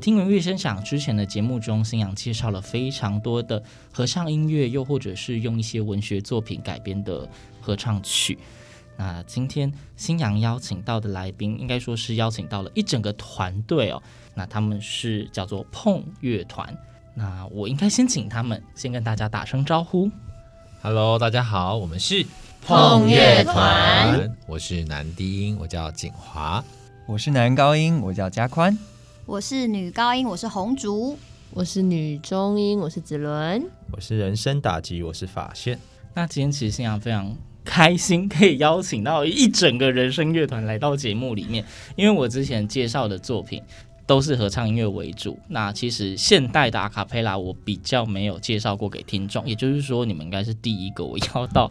听闻乐声响之前的节目中，新阳介绍了非常多的合唱音乐，又或者是用一些文学作品改编的合唱曲。那今天新阳邀请到的来宾，应该说是邀请到了一整个团队哦。那他们是叫做碰乐团。那我应该先请他们先跟大家打声招呼。Hello，大家好，我们是碰乐团，我是男低音，我叫景华。我是男高音，我叫加宽。我是女高音，我是红竹。我是女中音，我是子伦。我是人生打击，我是法线。那今天其实新阳非常开心，可以邀请到一整个人声乐团来到节目里面，因为我之前介绍的作品都是合唱音乐为主。那其实现代的阿卡贝拉我比较没有介绍过给听众，也就是说你们应该是第一个我邀到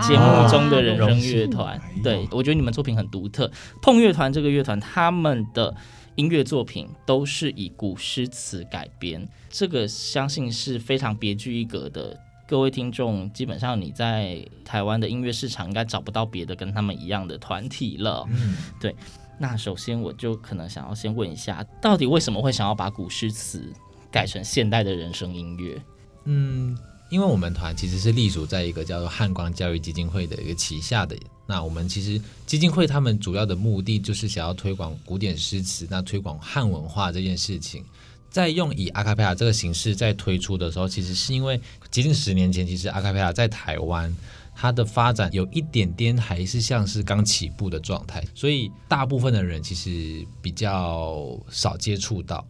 节目中的人声乐团。对，我觉得你们作品很独特。碰乐团这个乐团，他们的音乐作品都是以古诗词改编，这个相信是非常别具一格的。各位听众，基本上你在台湾的音乐市场应该找不到别的跟他们一样的团体了。嗯，对。那首先我就可能想要先问一下，到底为什么会想要把古诗词改成现代的人声音乐？嗯，因为我们团其实是隶属在一个叫做汉光教育基金会的一个旗下的。那我们其实基金会他们主要的目的就是想要推广古典诗词，那推广汉文化这件事情。在用以阿卡贝拉这个形式在推出的时候，其实是因为接近十年前，其实阿卡贝拉在台湾它的发展有一点点还是像是刚起步的状态，所以大部分的人其实比较少接触到。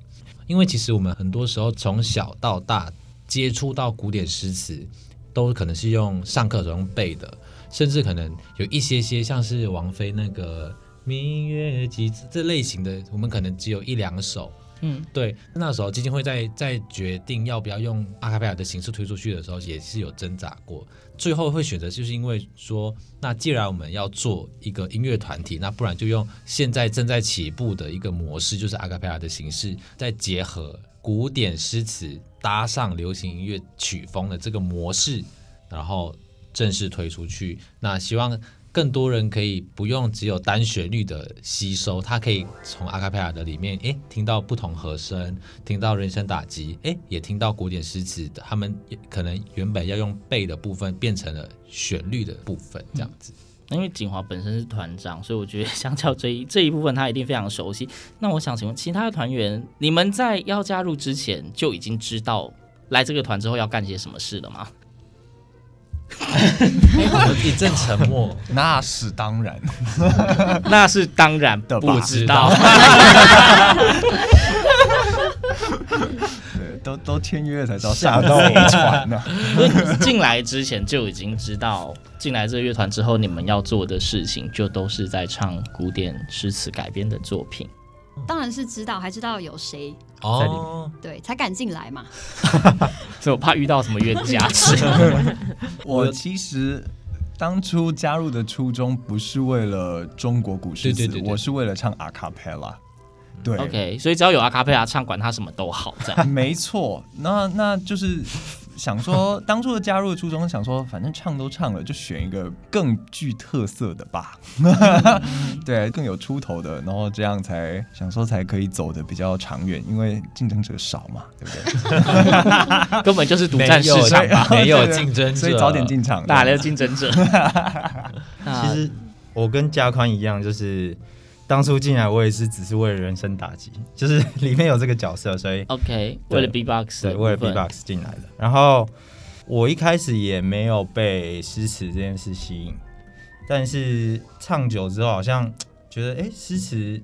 因为其实我们很多时候从小到大接触到古典诗词，都可能是用上课时候用背的，甚至可能有一些些像是王菲那个《明月几次》这类型的，我们可能只有一两首。嗯，对，那时候基金会在在决定要不要用阿卡贝拉的形式推出去的时候，也是有挣扎过，最后会选择就是因为说，那既然我们要做一个音乐团体，那不然就用现在正在起步的一个模式，就是阿卡贝拉的形式，再结合古典诗词搭上流行音乐曲风的这个模式，然后正式推出去。那希望。更多人可以不用只有单旋律的吸收，他可以从阿卡贝拉的里面，诶，听到不同和声，听到人声打击，诶，也听到古典诗词的，他们可能原本要用背的部分变成了旋律的部分，这样子。嗯、因为景华本身是团长，所以我觉得相较这一这一部分，他一定非常熟悉。那我想请问其他的团员，你们在要加入之前就已经知道来这个团之后要干些什么事了吗？一阵沉默，那是当然，那是当然的，不知道。对，都都签约才知道下到船呢。进来之前就已经知道，进来这个乐团之后，你们要做的事情就都是在唱古典诗词改编的作品。当然是知道，还知道有谁哦，对，才敢进来嘛。所以我怕遇到什么冤家。我其实当初加入的初衷不是为了中国古诗词，对对对，我是为了唱阿卡贝拉。对，OK，所以只要有阿卡贝拉唱，管他什么都好，这样。没错，那那就是。想说 当初的加入的初衷，想说反正唱都唱了，就选一个更具特色的吧，对，更有出头的，然后这样才想说才可以走得比较长远，因为竞争者少嘛，对不对？根本就是独占市场嘛，没有竞争者，所以早点进场，打了竞争者。其实我跟嘉宽一样，就是当初进来我也是只是为了人生打击，就是 里面有这个角色，所以 OK，对为了 B-box，对，为了 B-box 进来的。然后我一开始也没有被诗词这件事吸引，但是唱久之后，好像觉得哎，诗词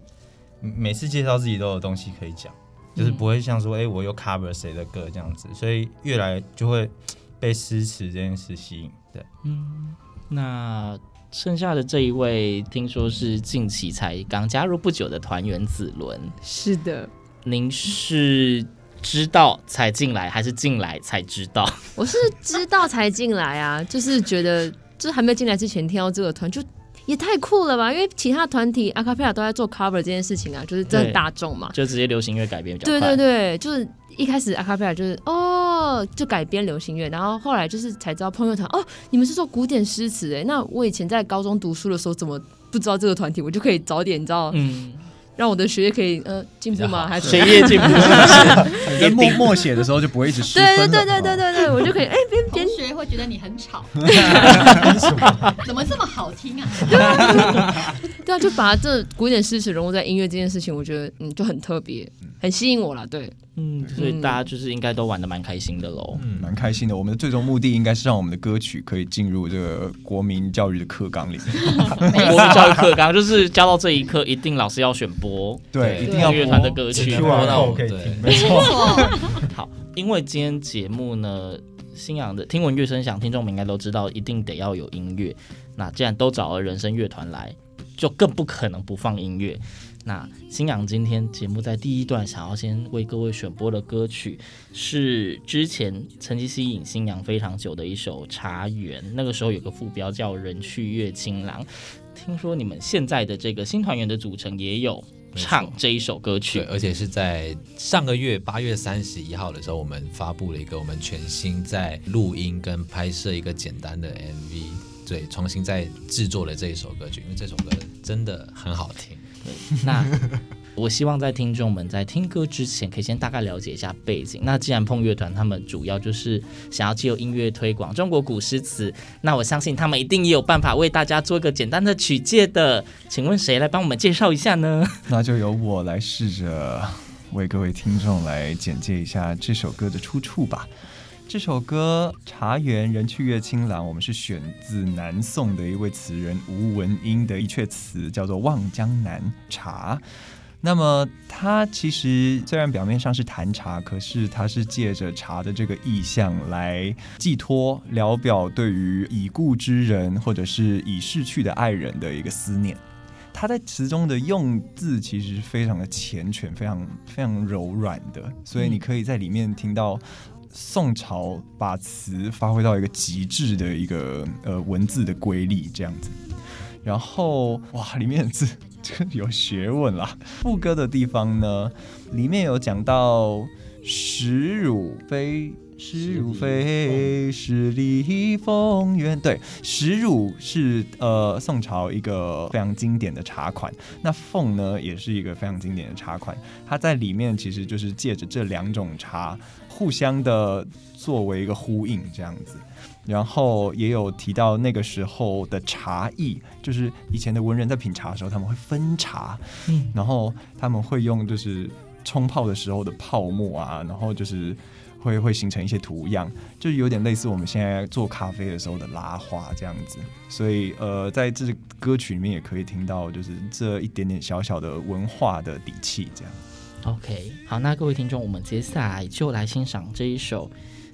每次介绍自己都有东西可以讲，就是不会像说哎，我又 cover 谁的歌这样子，所以越来就会被诗词这件事吸引。对，嗯，那。剩下的这一位，听说是近期才刚加入不久的团员子伦。是的，您是知道才进来，还是进来才知道？我是知道才进来啊，就是觉得，就是还没进来之前听到这个团，就也太酷了吧！因为其他团体阿卡贝拉都在做 cover 这件事情啊，就是真的大众嘛，就直接流行乐改编比较快。对对对，就是。一开始阿卡贝拉就是哦，就改编流行乐，然后后来就是才知道朋友团哦，你们是做古典诗词哎，那我以前在高中读书的时候怎么不知道这个团体？我就可以早点你知道，嗯，让我的学业可以呃进步吗？还是学业进步？在默默写的时候就不会一直失分。对对对对对对对，我就可以哎边边学会觉得你很吵，怎么这么好听啊？对啊，对啊，就把这古典诗词融入在音乐这件事情，我觉得嗯就很特别，很吸引我了，对。嗯，所以大家就是应该都玩的蛮开心的喽。嗯，蛮开心的。我们的最终目的应该是让我们的歌曲可以进入这个国民教育的课纲里面。国民教育课纲就是教到这一刻，一定老师要选播，对，一定要乐团的歌曲，播到我可以听。没错。好，因为今天节目呢，新阳的听闻乐声响，听众们应该都知道，一定得要有音乐。那既然都找了人声乐团来，就更不可能不放音乐。那新阳今天节目在第一段想要先为各位选播的歌曲，是之前曾经吸引新阳非常久的一首《茶园》，那个时候有个副标叫“人去月清郎”。听说你们现在的这个新团员的组成也有唱这一首歌曲，对，而且是在上个月八月三十一号的时候，我们发布了一个我们全新在录音跟拍摄一个简单的 MV，对，重新再制作了这一首歌曲，因为这首歌真的很好听。那我希望在听众们在听歌之前，可以先大概了解一下背景。那既然碰乐团他们主要就是想要借由音乐推广中国古诗词，那我相信他们一定也有办法为大家做一个简单的曲介的。请问谁来帮我们介绍一下呢？那就由我来试着为各位听众来简介一下这首歌的出处吧。这首歌《茶园人去月清朗》，我们是选自南宋的一位词人吴文英的一阙词，叫做《望江南茶》。那么，它其实虽然表面上是谈茶，可是它是借着茶的这个意象来寄托、聊表对于已故之人或者是已逝去的爱人的一个思念。他在词中的用字其实非常的缱绻，非常非常柔软的，所以你可以在里面听到。宋朝把词发挥到一个极致的一个呃文字的瑰丽这样子，然后哇，里面的字真有学问啦。副歌的地方呢，里面有讲到食汝非，时汝飞，十里凤园。对，时汝是呃宋朝一个非常经典的茶款，那凤呢也是一个非常经典的茶款，它在里面其实就是借着这两种茶。互相的作为一个呼应这样子，然后也有提到那个时候的茶艺，就是以前的文人在品茶的时候，他们会分茶，嗯，然后他们会用就是冲泡的时候的泡沫啊，然后就是会会形成一些图样，就有点类似我们现在做咖啡的时候的拉花这样子，所以呃，在这歌曲里面也可以听到就是这一点点小小的文化的底气这样。OK，好，那各位听众，我们接下来就来欣赏这一首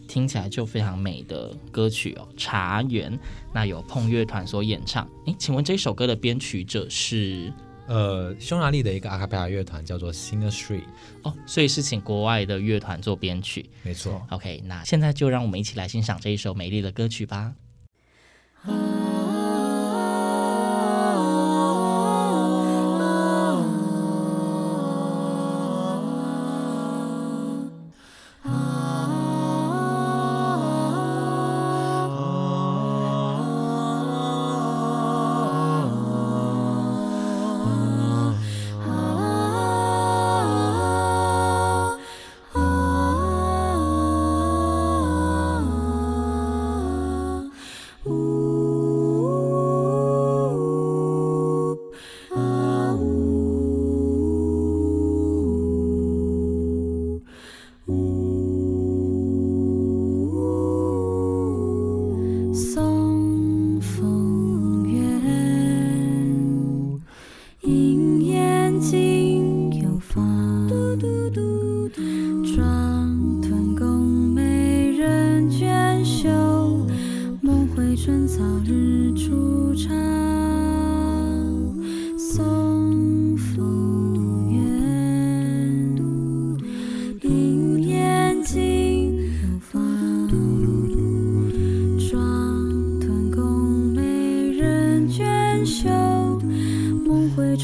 听起来就非常美的歌曲哦，《茶园》。那由碰乐团所演唱。诶，请问这首歌的编曲者是？呃，匈牙利的一个阿卡贝拉乐团叫做 Singer Street。哦，所以是请国外的乐团做编曲。没错。OK，那现在就让我们一起来欣赏这一首美丽的歌曲吧。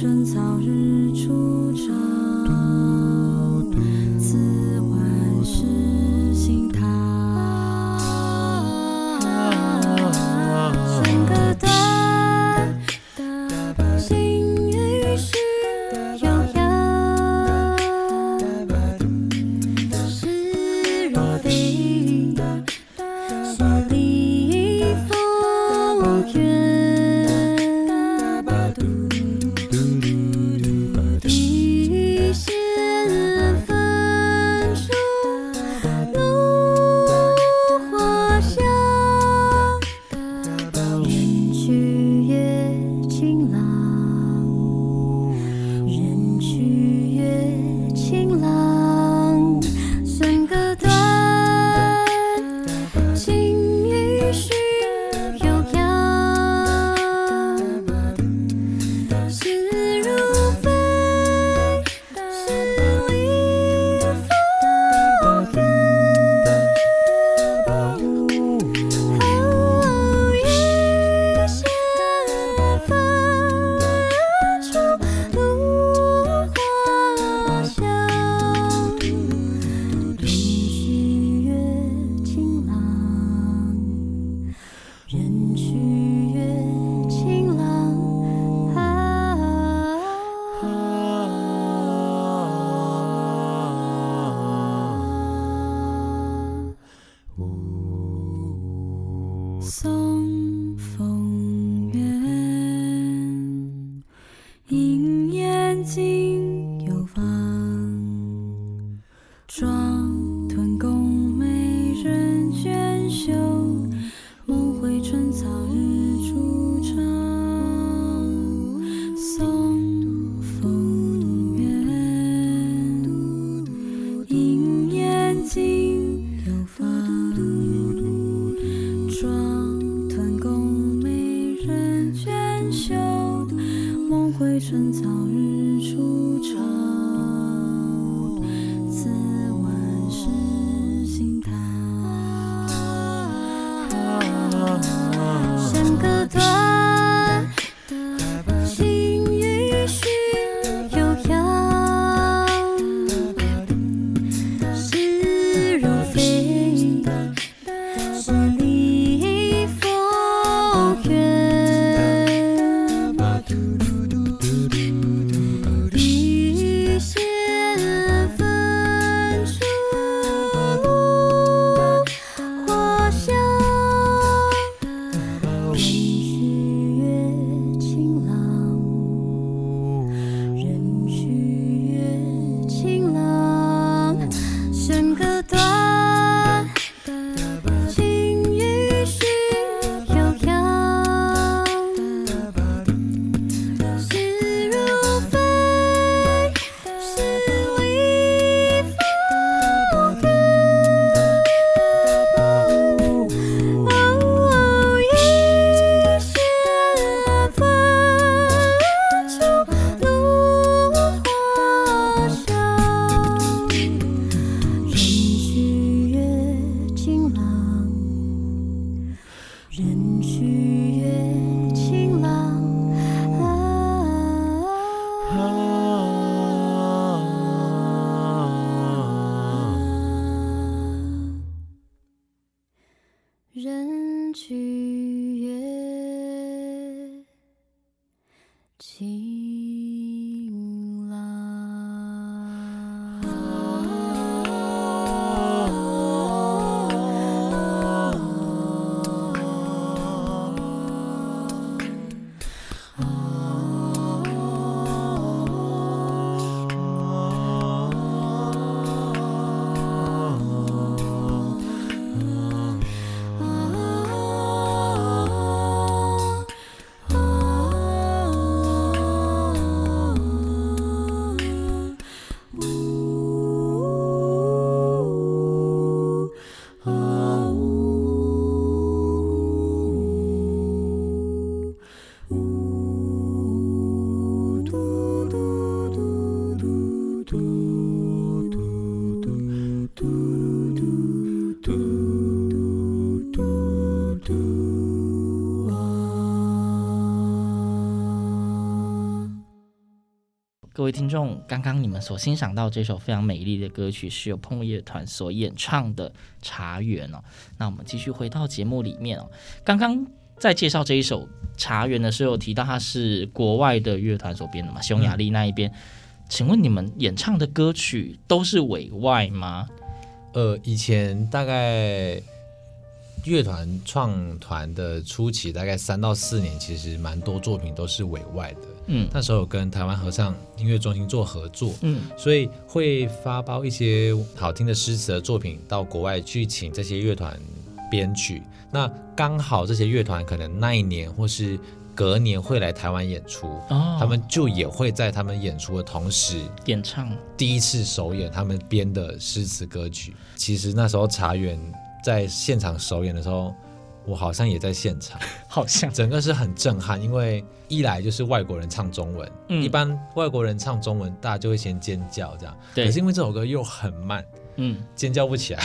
梦回春草日出长。人去月各位听众，刚刚你们所欣赏到这首非常美丽的歌曲，是由碰乐团所演唱的《茶园》哦。那我们继续回到节目里面哦。刚刚在介绍这一首《茶园》的时候，提到它是国外的乐团所编的嘛？匈牙利那一边，请问你们演唱的歌曲都是委外吗？呃，以前大概。乐团创团的初期，大概三到四年，其实蛮多作品都是委外的。嗯，那时候有跟台湾合唱音乐中心做合作，嗯，所以会发包一些好听的诗词的作品到国外去，请这些乐团编曲。那刚好这些乐团可能那一年或是隔年会来台湾演出，哦，他们就也会在他们演出的同时演唱，第一次首演他们编的诗词歌曲。其实那时候茶园。在现场首演的时候，我好像也在现场，好像。整个是很震撼，因为一来就是外国人唱中文，嗯，一般外国人唱中文，大家就会先尖叫这样，对，可是因为这首歌又很慢，嗯，尖叫不起来，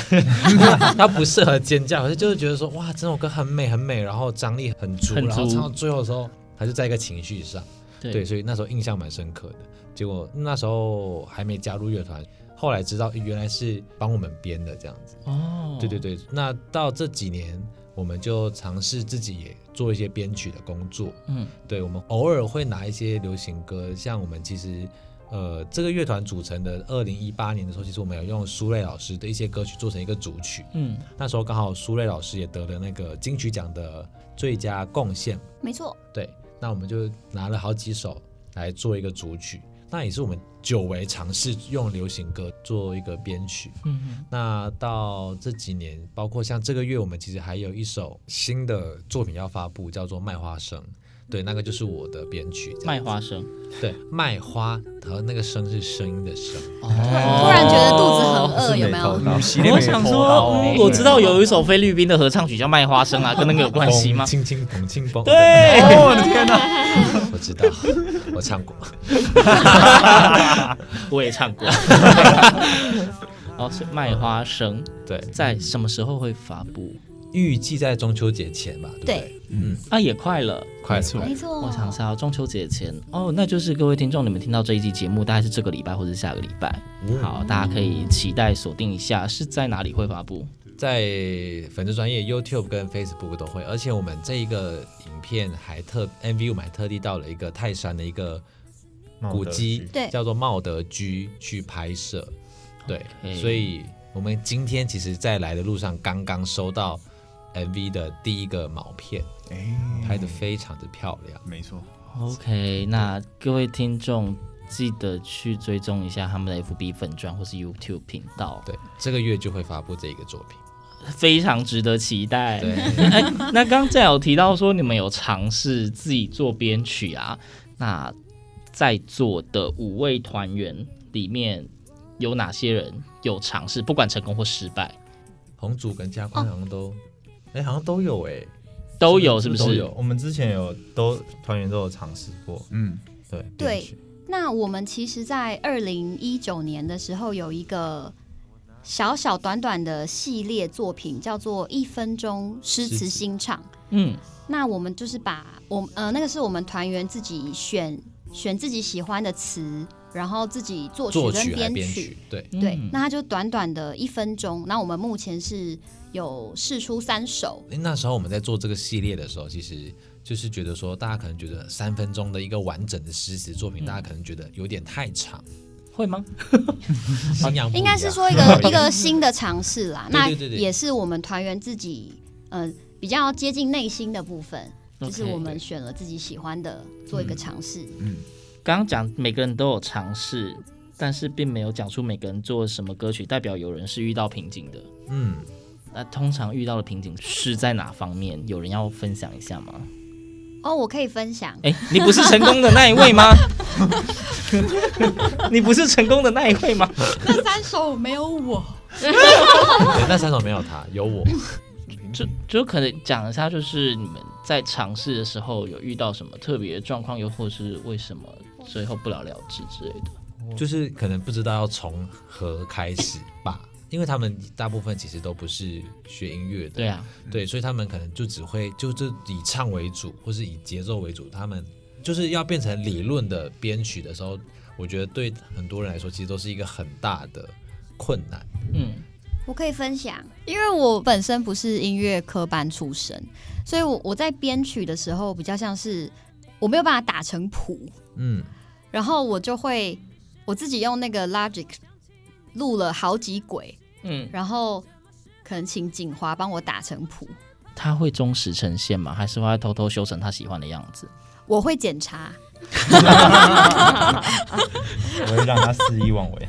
他不适合尖叫，可是就是觉得说，哇，这首歌很美很美，然后张力很足，很足，然后唱到最后的时候，还是在一个情绪上，对，对，所以那时候印象蛮深刻的。结果那时候还没加入乐团。后来知道原来是帮我们编的这样子哦，对对对。那到这几年，我们就尝试自己也做一些编曲的工作。嗯，对，我们偶尔会拿一些流行歌，像我们其实呃这个乐团组成的二零一八年的时候，其实我们有用苏芮老师的一些歌曲做成一个主曲。嗯，那时候刚好苏芮老师也得了那个金曲奖的最佳贡献。没错。对，那我们就拿了好几首来做一个主曲。那也是我们久违尝试用流行歌做一个编曲。嗯哼，那到这几年，包括像这个月，我们其实还有一首新的作品要发布，叫做《卖花生》。对，那个就是我的编曲。卖花生，对，卖花和那个声是声音的声。哦，突然觉得肚子很饿，有没有？我想说，我知道有一首菲律宾的合唱曲叫《卖花生》啊，跟那个有关系吗？轻轻捧，轻捧。对，我的天哪！我知道，我唱过，我也唱过。哦，是卖花生。对，在什么时候会发布？预计在中秋节前吧，对不对？对嗯，啊，也快了，快错，没错。我想是要中秋节前哦，那就是各位听众，你们听到这一集节目，大概是这个礼拜或者下个礼拜。嗯、好，大家可以期待锁定一下，是在哪里会发布？在粉丝专业 YouTube 跟 Facebook 都会，而且我们这一个影片还特 MV，我们还特地到了一个泰山的一个古迹，对，叫做茂德居去拍摄。对，Okay. 所以我们今天其实，在来的路上刚刚收到。MV 的第一个毛片，哎，拍的非常的漂亮，没错。OK，那各位听众记得去追踪一下他们的 FB 粉专或是 YouTube 频道，对，这个月就会发布这一个作品，非常值得期待。对，哎，那刚才有提到说你们有尝试自己做编曲啊，那在座的五位团员里面有哪些人有尝试，不管成功或失败？红组跟嘉宽好像都。哎，好像都有哎，都有是不是？都有。我们之前有都团员都有尝试过，嗯，对对。那我们其实，在二零一九年的时候，有一个小小短短的系列作品，叫做《一分钟诗词新唱》。嗯，那我们就是把我呃，那个是我们团员自己选选自己喜欢的词，然后自己作曲跟编曲，曲对对。那他就短短的一分钟。那我们目前是。有试出三首。那时候我们在做这个系列的时候，其实就是觉得说，大家可能觉得三分钟的一个完整的诗词作品，嗯、大家可能觉得有点太长，会吗？应该是说一个 一个新的尝试啦。那也是我们团员自己呃比较接近内心的部分，就是我们选了自己喜欢的做一个尝试。嗯，刚刚讲每个人都有尝试，但是并没有讲出每个人做什么歌曲，代表有人是遇到瓶颈的。嗯。那通常遇到的瓶颈是在哪方面？有人要分享一下吗？哦，我可以分享。哎，你不是成功的那一位吗？你不是成功的那一位吗？那三首没有我。对，那三首没有他，有我。就就可能讲一下，就是你们在尝试的时候有遇到什么特别的状况，又或是为什么最后不了了之之类的。就是可能不知道要从何开始吧。因为他们大部分其实都不是学音乐的，对啊，对，所以他们可能就只会就就以唱为主，或是以节奏为主。他们就是要变成理论的编曲的时候，我觉得对很多人来说，其实都是一个很大的困难。嗯，我可以分享，因为我本身不是音乐科班出身，所以我我在编曲的时候比较像是我没有办法打成谱，嗯，然后我就会我自己用那个 Logic 录了好几轨，嗯，然后可能请景华帮我打成谱。他会忠实呈现吗？还是会偷偷修成他喜欢的样子？我会检查，我会让他肆意妄为。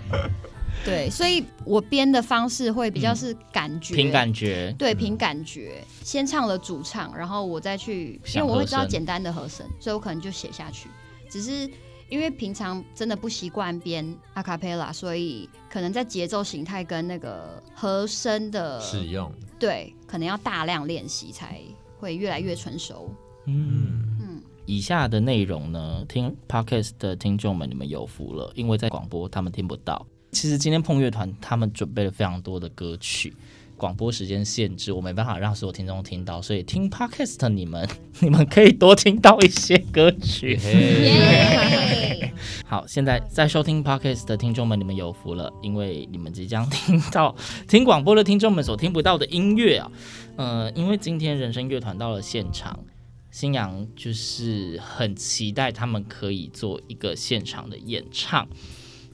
对，所以我编的方式会比较是感觉，凭感觉，对，凭感觉。先唱了主唱，然后我再去，因为我会知道简单的和声，所以我可能就写下去。只是因为平常真的不习惯编阿卡贝拉，所以可能在节奏形态跟那个和声的使用，对，可能要大量练习才会越来越成熟。嗯。嗯，以下的内容呢，听 Podcast 的听众们，你们有福了，因为在广播他们听不到。其实今天碰乐团他们准备了非常多的歌曲，广播时间限制，我没办法让所有听众听到，所以听 Podcast 你们 你们可以多听到一些歌曲。好，现在在收听 Podcast 的听众们，你们有福了，因为你们即将听到听广播的听众们所听不到的音乐啊。呃，因为今天人生乐团到了现场，新阳就是很期待他们可以做一个现场的演唱。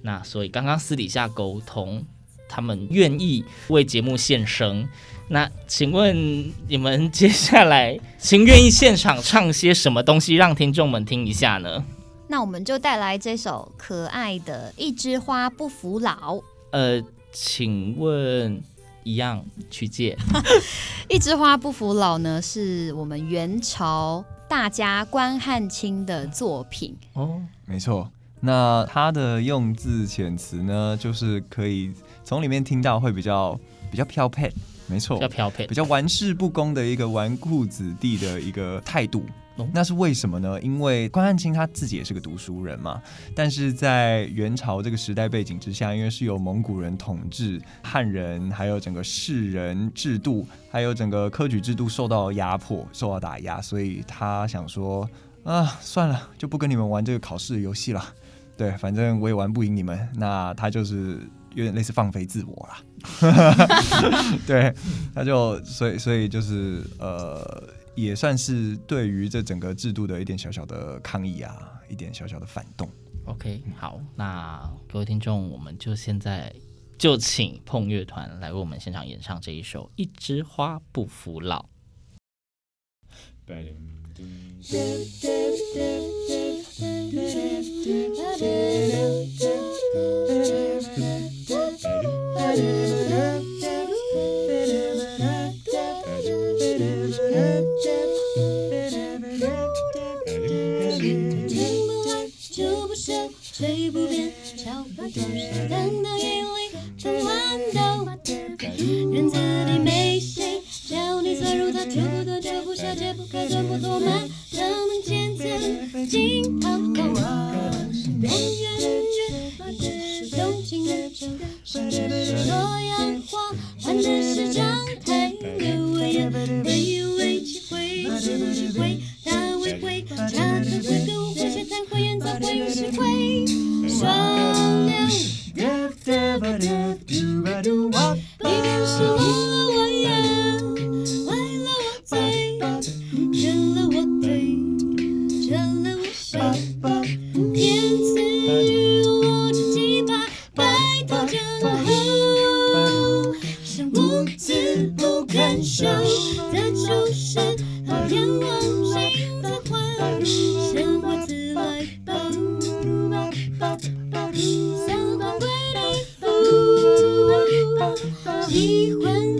那所以刚刚私底下沟通，他们愿意为节目献声。那请问你们接下来请愿意现场唱些什么东西，让听众们听一下呢？那我们就带来这首可爱的《一枝花不服老》。呃，请问一样曲界，《一枝花不服老》呢，是我们元朝大家关汉卿的作品哦，没错。那他的用字遣词呢，就是可以从里面听到会比较比较飘配，没错，比较飘配，比较玩世不恭的一个纨绔子弟的一个态度。哦、那是为什么呢？因为关汉卿他自己也是个读书人嘛，但是在元朝这个时代背景之下，因为是由蒙古人统治，汉人还有整个士人制度，还有整个科举制度受到压迫、受到打压，所以他想说啊，算了，就不跟你们玩这个考试的游戏了。对，反正我也玩不赢你们，那他就是有点类似放飞自我啦。对，他就所以所以就是呃，也算是对于这整个制度的一点小小的抗议啊，一点小小的反动。OK，好，那各位听众，我们就现在就请碰乐团来为我们现场演唱这一首《一枝花不服老》。喜欢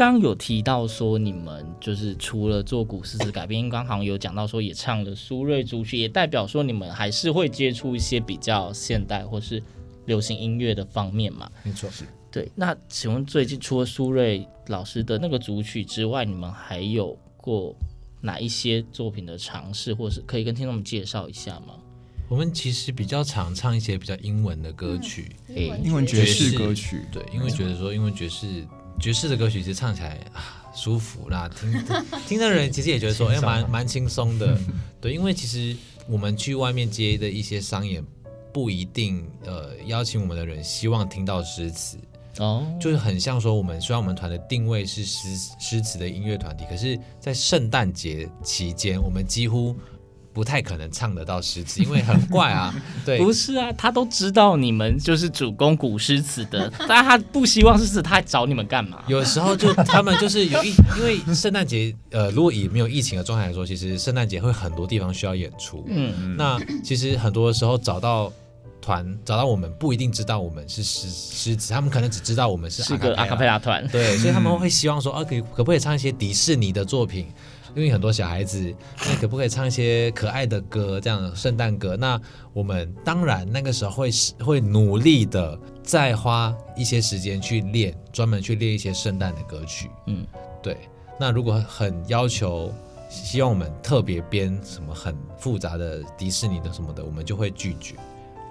刚刚有提到说你们就是除了做古诗词改编，刚好有讲到说也唱了苏芮主曲，也代表说你们还是会接触一些比较现代或是流行音乐的方面嘛？没错，是。对，那请问最近除了苏芮老师的那个组曲之外，你们还有过哪一些作品的尝试，或是可以跟听众们介绍一下吗？我们其实比较常唱一些比较英文的歌曲，诶、嗯，英文爵士。歌曲，对，因为觉得说英文爵士爵士的歌曲其实唱起来啊舒服啦，听听的人其实也觉得说，哎，蛮蛮轻松的，对，因为其实我们去外面接的一些商演，不一定呃邀请我们的人希望听到诗词。哦，就是很像说，我们虽然我们团的定位是诗诗词的音乐团体，可是，在圣诞节期间，我们几乎不太可能唱得到诗词，因为很怪啊。对，不是啊，他都知道你们就是主攻古诗词的，但他不希望诗词，他还找你们干嘛？有时候就他们就是有一，因为圣诞节，呃，如果以没有疫情的状态来说，其实圣诞节会很多地方需要演出。嗯，那其实很多的时候找到。团找到我们不一定知道我们是诗诗词，他们可能只知道我们是，是个阿卡贝拉团，对，所以他们会希望说，啊，可以可不可以唱一些迪士尼的作品？因为很多小孩子，那可不可以唱一些可爱的歌，这样圣诞歌？那我们当然那个时候会会努力的再花一些时间去练，专门去练一些圣诞的歌曲。嗯，对。那如果很要求，希望我们特别编什么很复杂的迪士尼的什么的，我们就会拒绝。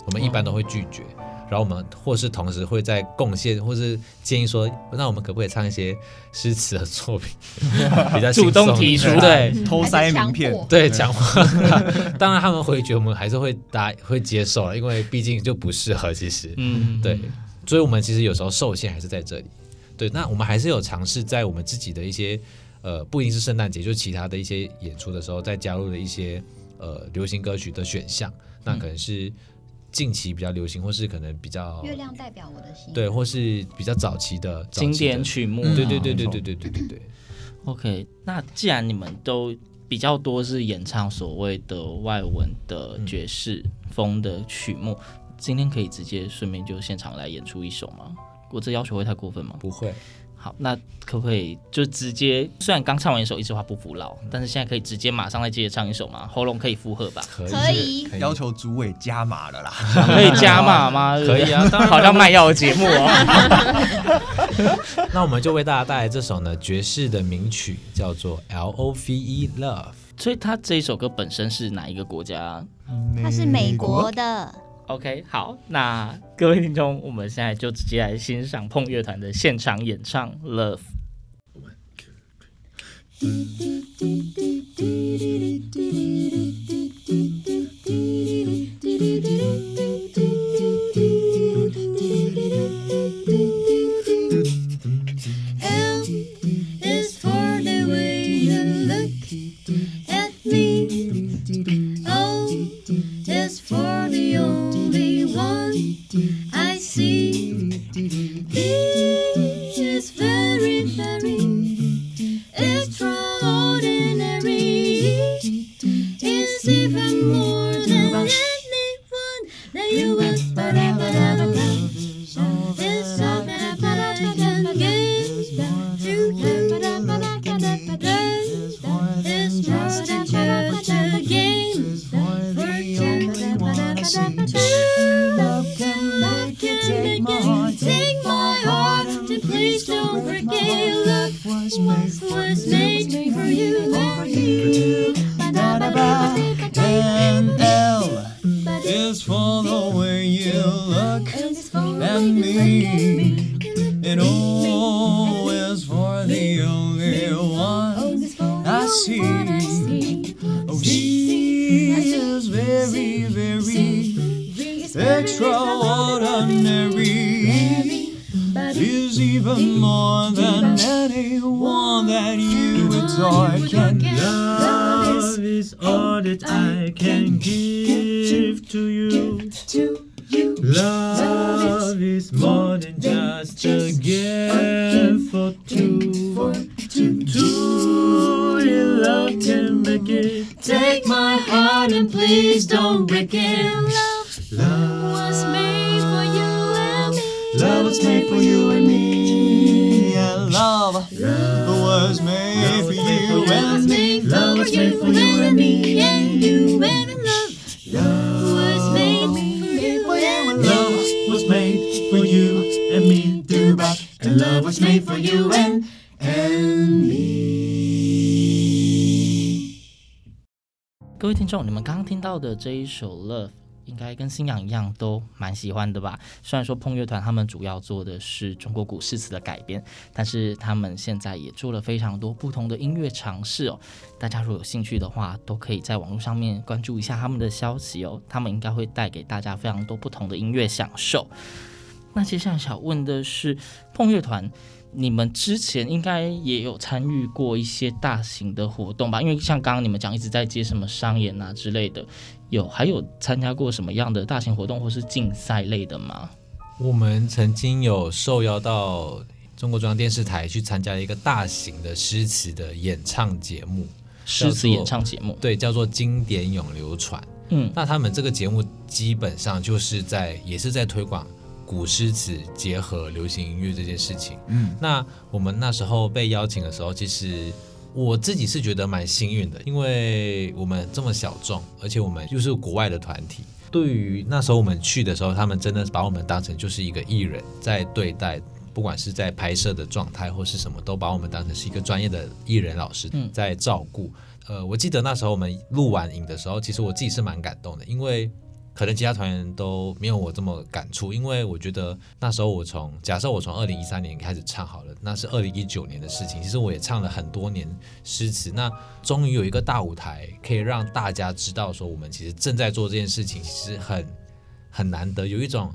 我们一般都会拒绝，然后我们或是同时会在贡献，或是建议说，那我们可不可以唱一些诗词的作品？比较主动提出，对，偷塞名片，对，讲话。当然他们回绝我们还是会答会接受了，因为毕竟就不适合。其实，嗯，对，所以我们其实有时候受限还是在这里。对，那我们还是有尝试在我们自己的一些呃，不一定是圣诞节，就其他的一些演出的时候，再加入了一些呃流行歌曲的选项，那可能是。近期比较流行，或是可能比较月亮代表我的心，对，或是比较早期的经典曲目，对对对对对对对对对。OK，那既然你们都比较多是演唱所谓的外文的爵士风的曲目，嗯、今天可以直接顺便就现场来演出一首吗？我这要求会太过分吗？不会。好，那可不可以就直接？虽然刚唱完一首《一枝花不服老》，但是现在可以直接马上再接着唱一首吗？喉咙可以负荷吧？可以，可以。要求主委加码了啦，可以加码吗？可以啊，当然好像卖药的节目哦。那我们就为大家带来这首呢爵士的名曲，叫做《L O V E Love》。所以它这一首歌本身是哪一个国家？它是美国的。OK，好，那各位听众，我们现在就直接来欣赏碰乐团的现场演唱 Love。kind and please don't wicked. Love, love was made for you and me. Love was made for you and me. Yeah, love, love was made for you and me. Love was made for you and me. And you and love. Love was made for you and me. Love was made for you and me. Do back. And love was made for you and 众，你们刚刚听到的这一首《Love》，应该跟星洋一样都蛮喜欢的吧？虽然说碰乐团他们主要做的是中国古诗词的改编，但是他们现在也做了非常多不同的音乐尝试哦。大家如果有兴趣的话，都可以在网络上面关注一下他们的消息哦。他们应该会带给大家非常多不同的音乐享受。那接下来想问的是，碰乐团。你们之前应该也有参与过一些大型的活动吧？因为像刚刚你们讲一直在接什么商演啊之类的，有还有参加过什么样的大型活动或是竞赛类的吗？我们曾经有受邀到中国中央电视台去参加一个大型的诗词的演唱节目，诗词演唱节目，对，叫做经典永流传。嗯，那他们这个节目基本上就是在也是在推广。古诗词结合流行音乐这件事情，嗯，那我们那时候被邀请的时候，其实我自己是觉得蛮幸运的，因为我们这么小众，而且我们又是国外的团体。对于那时候我们去的时候，他们真的把我们当成就是一个艺人在对待，不管是在拍摄的状态或是什么，都把我们当成是一个专业的艺人老师在照顾。呃，我记得那时候我们录完影的时候，其实我自己是蛮感动的，因为。可能其他团员都没有我这么感触，因为我觉得那时候我从假设我从二零一三年开始唱好了，那是二零一九年的事情。其实我也唱了很多年诗词，那终于有一个大舞台可以让大家知道说我们其实正在做这件事情，其实很很难得，有一种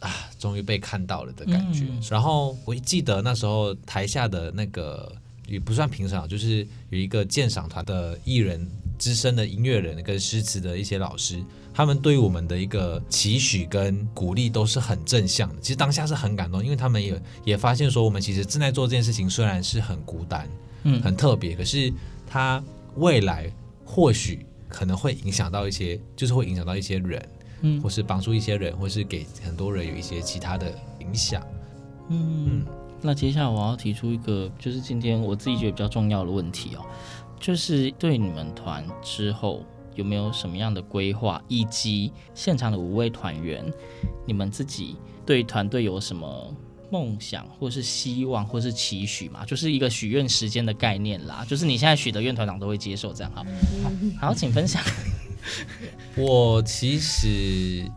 啊终于被看到了的感觉。嗯、然后我记得那时候台下的那个也不算评审，就是有一个鉴赏团的艺人、资深的音乐人跟诗词的一些老师。他们对于我们的一个期许跟鼓励都是很正向的。其实当下是很感动，因为他们也也发现说，我们其实正在做这件事情，虽然是很孤单，嗯，很特别，可是它未来或许可能会影响到一些，就是会影响到一些人，嗯，或是帮助一些人，或是给很多人有一些其他的影响。嗯，嗯，那接下来我要提出一个，就是今天我自己觉得比较重要的问题哦，就是对你们团之后。有没有什么样的规划，以及现场的五位团员，你们自己对团队有什么梦想，或是希望，或是期许嘛？就是一个许愿时间的概念啦。就是你现在许的愿，团长都会接受，这样好。好，请分享。我其实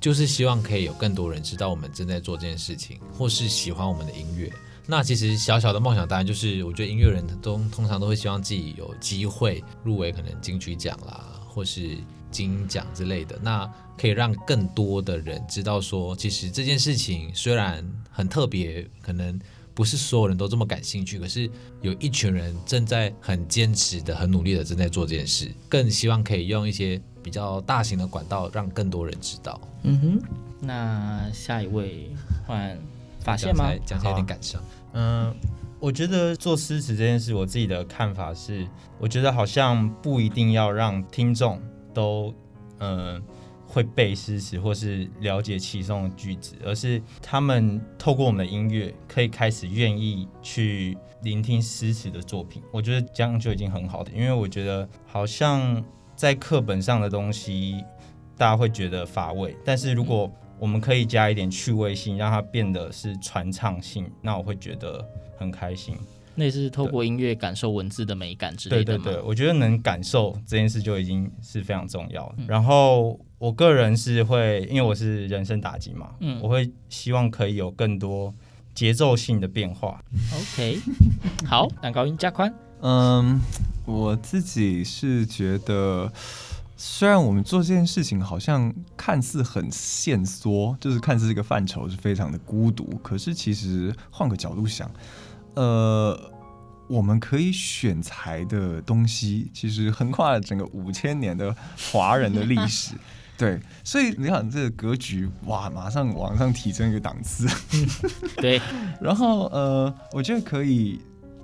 就是希望可以有更多人知道我们正在做这件事情，或是喜欢我们的音乐。那其实小小的梦想，当然就是我觉得音乐人都通常都会希望自己有机会入围，可能金曲奖啦。或是金奖之类的，那可以让更多的人知道说，其实这件事情虽然很特别，可能不是所有人都这么感兴趣，可是有一群人正在很坚持的、很努力的正在做这件事，更希望可以用一些比较大型的管道让更多人知道。嗯哼，那下一位换法宪吗？讲起来有点感伤。嗯。我觉得做诗词这件事，我自己的看法是，我觉得好像不一定要让听众都，嗯、会背诗词或是了解其中的句子，而是他们透过我们的音乐，可以开始愿意去聆听诗词的作品。我觉得这样就已经很好的，因为我觉得好像在课本上的东西，大家会觉得乏味，但是如果我们可以加一点趣味性，让它变得是传唱性，那我会觉得很开心。那是透过音乐感受文字的美感之类的。对对对，我觉得能感受这件事就已经是非常重要了。嗯、然后我个人是会，因为我是人生打击嘛，嗯，我会希望可以有更多节奏性的变化。OK，好，男高音加宽。嗯，我自己是觉得。虽然我们做这件事情好像看似很限缩，就是看似这个范畴是非常的孤独，可是其实换个角度想，呃，我们可以选材的东西其实横跨了整个五千年的华人的历史，对，所以你看这个格局，哇，马上往上提升一个档次，对，然后呃，我觉得可以。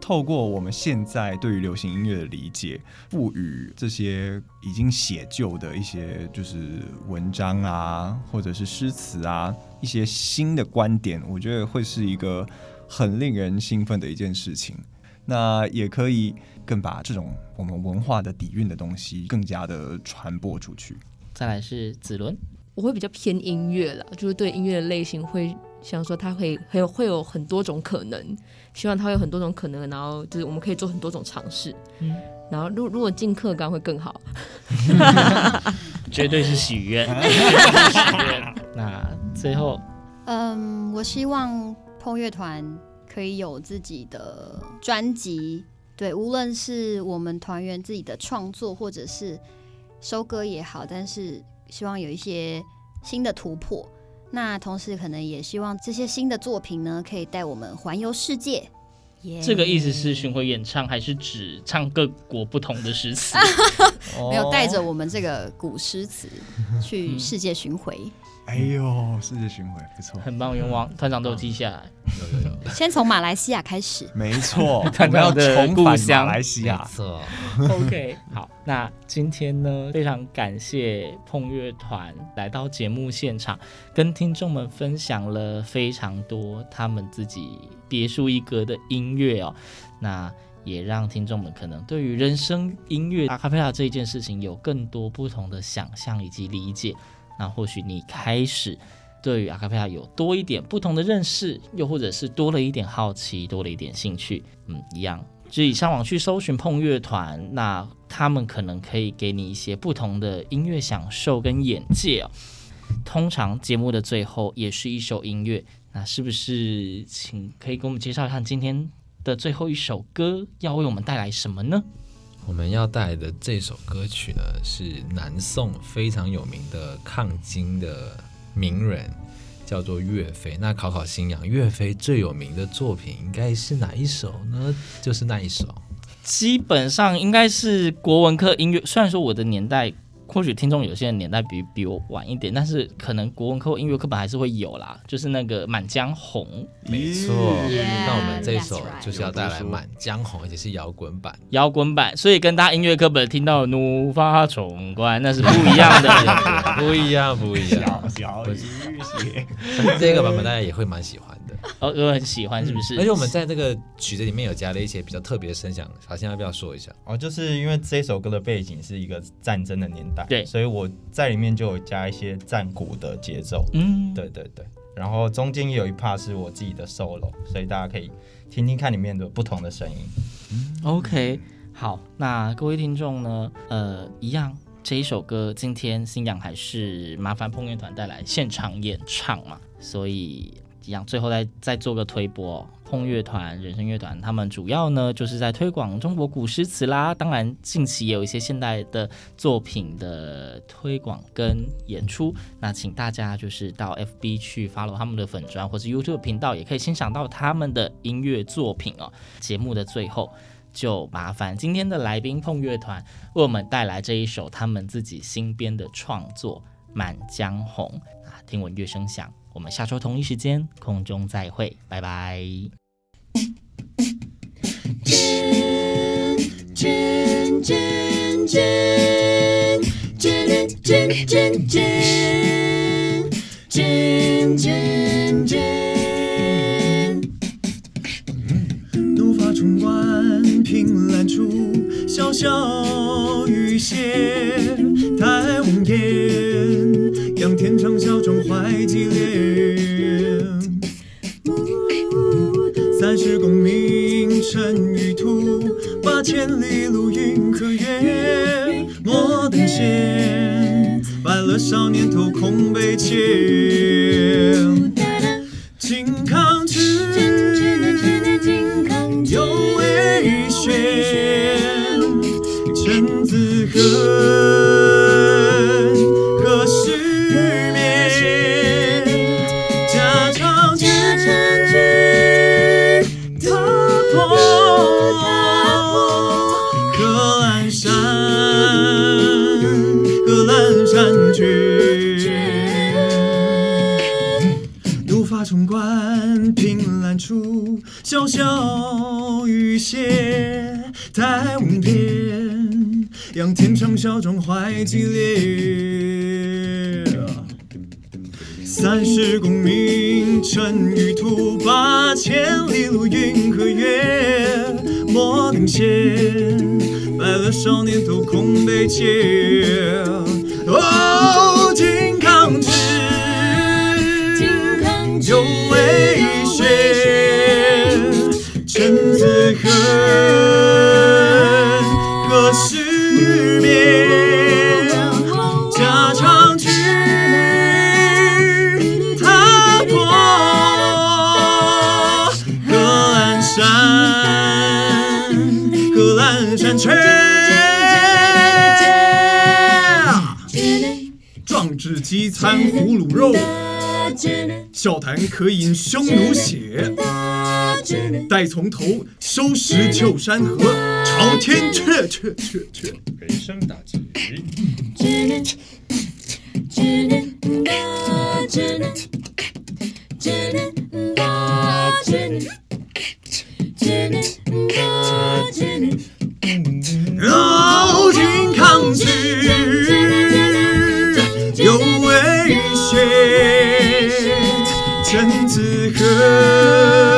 透过我们现在对于流行音乐的理解，赋予这些已经写就的一些就是文章啊，或者是诗词啊，一些新的观点，我觉得会是一个很令人兴奋的一件事情。那也可以更把这种我们文化的底蕴的东西更加的传播出去。再来是子伦，我会比较偏音乐了，就是对音乐的类型会想说它会会有会有很多种可能，希望它会有很多种可能，然后就是我们可以做很多种尝试。嗯，然后如如果进课纲会更好，绝对是许愿。那最后，嗯，我希望碰乐团可以有自己的专辑，对，无论是我们团员自己的创作，或者是收歌也好，但是希望有一些新的突破。那同时，可能也希望这些新的作品呢，可以带我们环游世界。Yeah、这个意思是巡回演唱，还是指唱各国不同的诗词？没有，带着我们这个古诗词去世界巡回。哎呦，世界巡回不错，很棒，愿望团长都记下来。有有有，先从马来西亚开始。没错，团长的故乡马来西亚。没错。OK，好，那今天呢，非常感谢碰乐团来到节目现场，跟听众们分享了非常多他们自己别树一格的音乐哦。那也让听众们可能对于人生音乐阿卡贝拉这一件事情有更多不同的想象以及理解。那或许你开始对于阿卡贝拉有多一点不同的认识，又或者是多了一点好奇，多了一点兴趣，嗯，一样，自己上网去搜寻碰乐团，那他们可能可以给你一些不同的音乐享受跟眼界哦。通常节目的最后也是一首音乐，那是不是请可以给我们介绍一下今天的最后一首歌要为我们带来什么呢？我们要带来的这首歌曲呢，是南宋非常有名的抗金的名人，叫做岳飞。那考考新娘，岳飞最有名的作品应该是哪一首呢？就是那一首，基本上应该是国文科音乐。虽然说我的年代。或许听众有些人年代比比我晚一点，但是可能国文课、音乐课本还是会有啦。就是那个《满江红》，没错。那我们这首就是要带来《满江红》，而且是摇滚版。摇滚版，所以跟大家音乐课本听到的怒发冲冠那是不一样的，不一样，不一样。小雨血，这个版本大家也会蛮喜欢的。哦，我很喜欢，是不是？而且我们在这个曲子里面有加了一些比较特别的声响，好像要不要说一下？哦，就是因为这首歌的背景是一个战争的年代，对，所以我在里面就有加一些战鼓的节奏，嗯，对对对。然后中间也有一 part 是我自己的 solo，所以大家可以听听看里面的不同的声音。嗯，OK，好，那各位听众呢，呃，一样这一首歌今天新娘还是麻烦碰乐团带来现场演唱嘛，所以。一样，最后再再做个推播，碰乐团、人生乐团，他们主要呢就是在推广中国古诗词啦。当然，近期也有一些现代的作品的推广跟演出。那请大家就是到 FB 去 follow 他们的粉专，或是 YouTube 频道，也可以欣赏到他们的音乐作品哦。节目的最后，就麻烦今天的来宾碰乐团为我们带来这一首他们自己新编的创作《满江红》啊，听闻乐声响。我们下周同一时间空中再会，拜拜。怒发冲冠，凭栏处，潇潇雨歇，太无言。仰天长啸壮怀激烈，三十功名尘与土，八千里路云和月。莫等闲，白了少年头空悲切，仰天长啸壮怀激烈。三十功名尘与土，八千里路云和月。莫等闲，白了少年头空悲切。哦，靖康耻，有为学，臣子恨，壮志饥餐胡虏肉，笑谈渴饮匈奴血。待从头，收拾旧山河，朝天阙阙阙阙。人生大吉。哦，靖康之，有为学，臣子恨，